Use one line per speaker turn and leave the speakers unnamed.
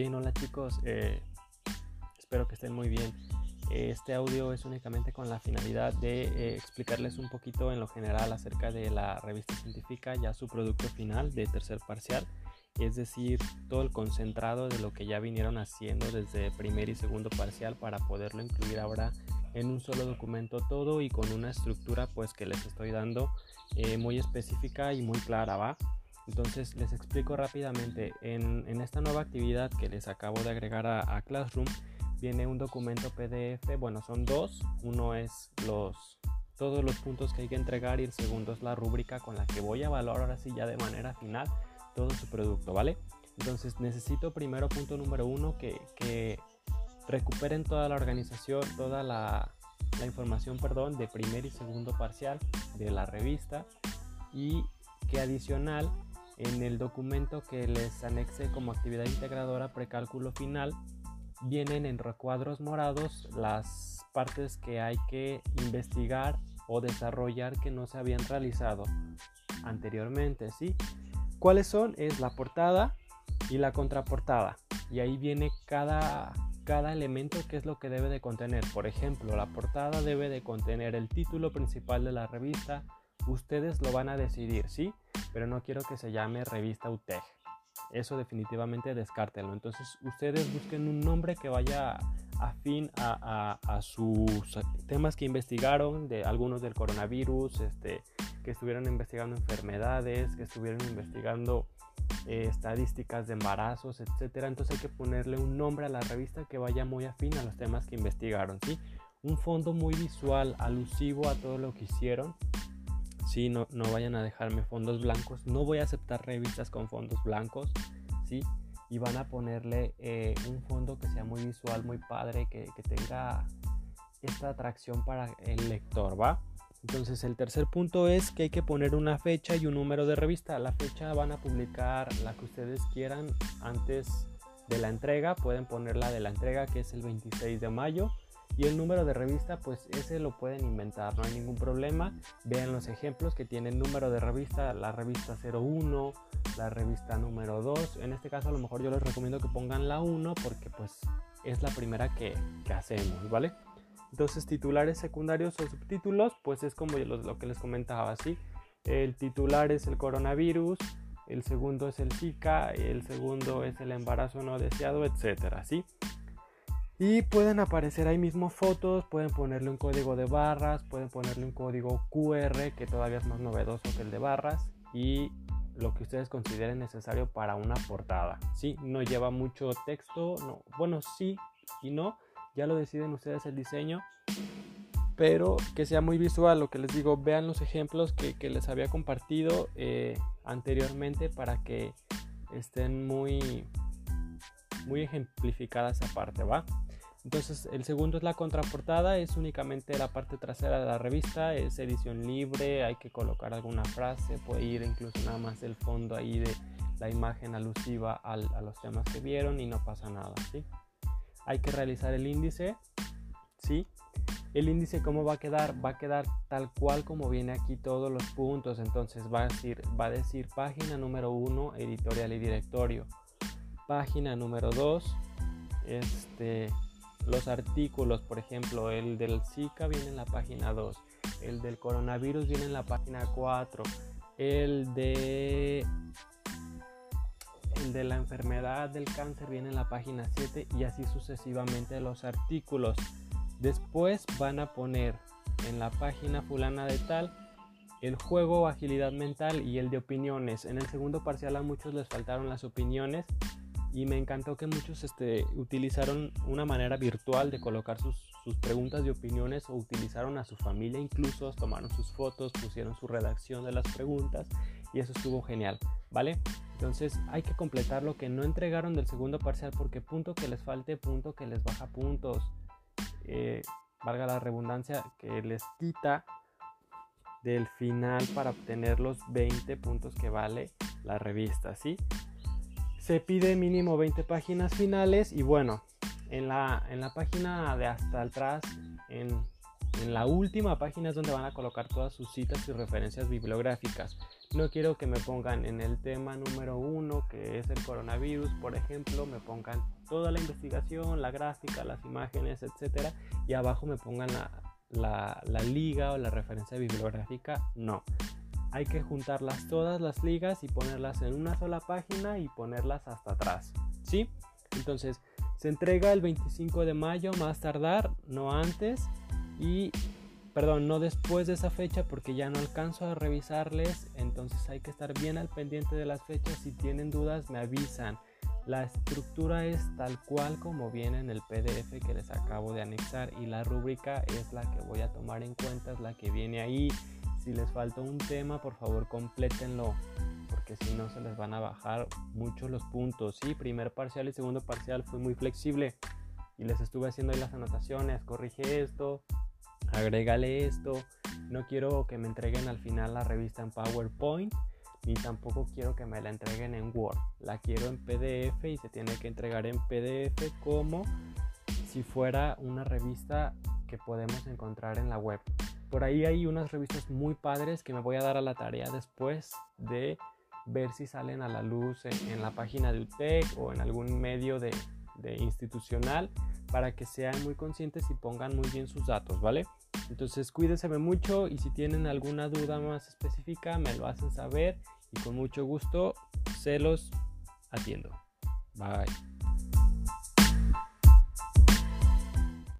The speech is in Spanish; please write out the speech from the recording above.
Bien, hola chicos, eh, espero que estén muy bien. Este audio es únicamente con la finalidad de eh, explicarles un poquito en lo general acerca de la revista científica, ya su producto final de tercer parcial, es decir, todo el concentrado de lo que ya vinieron haciendo desde primer y segundo parcial para poderlo incluir ahora en un solo documento todo y con una estructura pues que les estoy dando eh, muy específica y muy clara, ¿va? Entonces les explico rápidamente, en, esta nueva actividad que les acabo de agregar a, Classroom, viene un documento PDF, bueno son dos, uno es los todos los puntos que hay que entregar y el segundo es la rúbrica con la que voy a evaluar ahora sí ya de manera final todo su producto, ¿vale? Entonces necesito primero punto número uno que, que recuperen toda la organización, toda la, la información, perdón, de primer y segundo parcial de la revista y que adicional en el documento que les anexe como actividad integradora precálculo final vienen en recuadros morados las partes que hay que investigar o desarrollar que no se habían realizado anteriormente, ¿sí? ¿Cuáles son? Es la portada y la contraportada. Y ahí viene cada, cada elemento que es lo que debe de contener. Por ejemplo, la portada debe de contener el título principal de la revista. Ustedes lo van a decidir, ¿sí? pero no quiero que se llame revista UTEG. Eso definitivamente descártelo. Entonces ustedes busquen un nombre que vaya afín a, a, sus temas que investigaron, de algunos del coronavirus, este, que estuvieron investigando enfermedades, que estuvieron investigando eh, estadísticas de embarazos, etcétera. Entonces hay que ponerle un nombre a la revista que vaya muy afín a los temas que investigaron, ¿sí? Un fondo muy visual, alusivo a todo lo que hicieron ¿sí? No, no vayan a dejarme fondos blancos. No voy a aceptar revistas con fondos blancos, ¿sí? Y van a ponerle eh, un fondo que sea muy visual, muy padre, que, que tenga esta atracción para el lector, ¿va? Entonces el tercer punto es que hay que poner una fecha y un número de revista. La fecha van a publicar la que ustedes quieran antes de la entrega. Pueden poner la de la entrega que es el 26 de mayo y el número de revista, pues ese lo pueden inventar, no hay ningún problema. Vean los ejemplos que tienen número de revista, la revista 01, la revista número 2. En este caso a lo mejor yo les recomiendo que pongan la 1 porque pues es la primera que, hacemos, ¿vale? Entonces titulares secundarios o subtítulos, pues es como lo, lo que les comentaba, ¿sí? El titular es el coronavirus, el segundo es el Zika, el segundo es el embarazo no deseado, etcétera, ¿sí? Y pueden aparecer ahí mismo fotos, pueden ponerle un código de barras, pueden ponerle un código QR que todavía es más novedoso que el de barras y lo que ustedes consideren necesario para una portada. Sí, no lleva mucho texto, no, bueno, sí y no, ya lo deciden ustedes el diseño, pero que sea muy visual, lo que les digo, vean los ejemplos que, les había compartido eh, anteriormente para que estén muy, muy ejemplificada esa parte, ¿va? Entonces el segundo es la contraportada, es únicamente la parte trasera de la revista, es edición libre, hay que colocar alguna frase, puede ir incluso nada más el fondo ahí de la imagen alusiva a los temas que vieron y no pasa nada, ¿sí? Hay que realizar el índice, ¿sí? El índice cómo va a quedar, va a quedar tal cual como viene aquí todos los puntos, entonces va a decir, va a decir página número 1, editorial y directorio, página número 2, este los artículos, por ejemplo, el del Zika viene en la página 2, el del coronavirus viene en la página 4, el de el de la enfermedad del cáncer viene en la página 7 y así sucesivamente los artículos. Después van a poner en la página fulana de tal el juego agilidad mental y el de opiniones. En el segundo parcial a muchos les faltaron las opiniones y me encantó que muchos este, utilizaron una manera virtual de colocar sus, sus, preguntas y opiniones o utilizaron a su familia incluso, tomaron sus fotos, pusieron su redacción de las preguntas y eso estuvo genial, ¿vale? Entonces hay que completar lo que no entregaron del segundo parcial porque punto que les falte, punto que les baja puntos, eh, valga la redundancia, que les quita del final para obtener los 20 puntos que vale la revista, ¿sí? Se pide mínimo 20 páginas finales y bueno, en la, en la página de hasta atrás, en En la última página es donde van a colocar todas sus citas y referencias bibliográficas. No quiero que me pongan en el tema número uno, que es el coronavirus, por ejemplo, me pongan toda la investigación, la gráfica, las imágenes, etcétera, y abajo me pongan la, la liga o la referencia bibliográfica. No, hay que juntarlas todas las ligas y ponerlas en una sola página y ponerlas hasta atrás. ¿Sí? Entonces, se entrega el 25 de mayo más tardar, no antes. Y, perdón, no después de esa fecha porque ya no alcanzo a revisarles. Entonces hay que estar bien al pendiente de las fechas. Si tienen dudas, me avisan. La estructura es tal cual como viene en el PDF que les acabo de anexar y la rúbrica es la que voy a tomar en cuenta, es la que viene ahí si les falta un tema, por favor complétenlo, porque si no se les van a bajar mucho los puntos. Sí, primer parcial y segundo parcial fue muy flexible y les estuve haciendo ahí las anotaciones, corrige esto, agrégale esto. No quiero que me entreguen al final la revista en PowerPoint ni tampoco quiero que me la entreguen en Word. La quiero en PDF y se tiene que entregar en PDF como si fuera una revista que podemos encontrar en la web. Por ahí hay unas revistas muy padres que me voy a dar a la tarea después de ver si salen a la luz en, la página de UTEC o en algún medio de, de institucional para que sean muy conscientes y pongan muy bien sus datos, ¿vale? Entonces cuídense mucho y si tienen alguna duda más específica me lo hacen saber y con mucho gusto se los atiendo. Bye.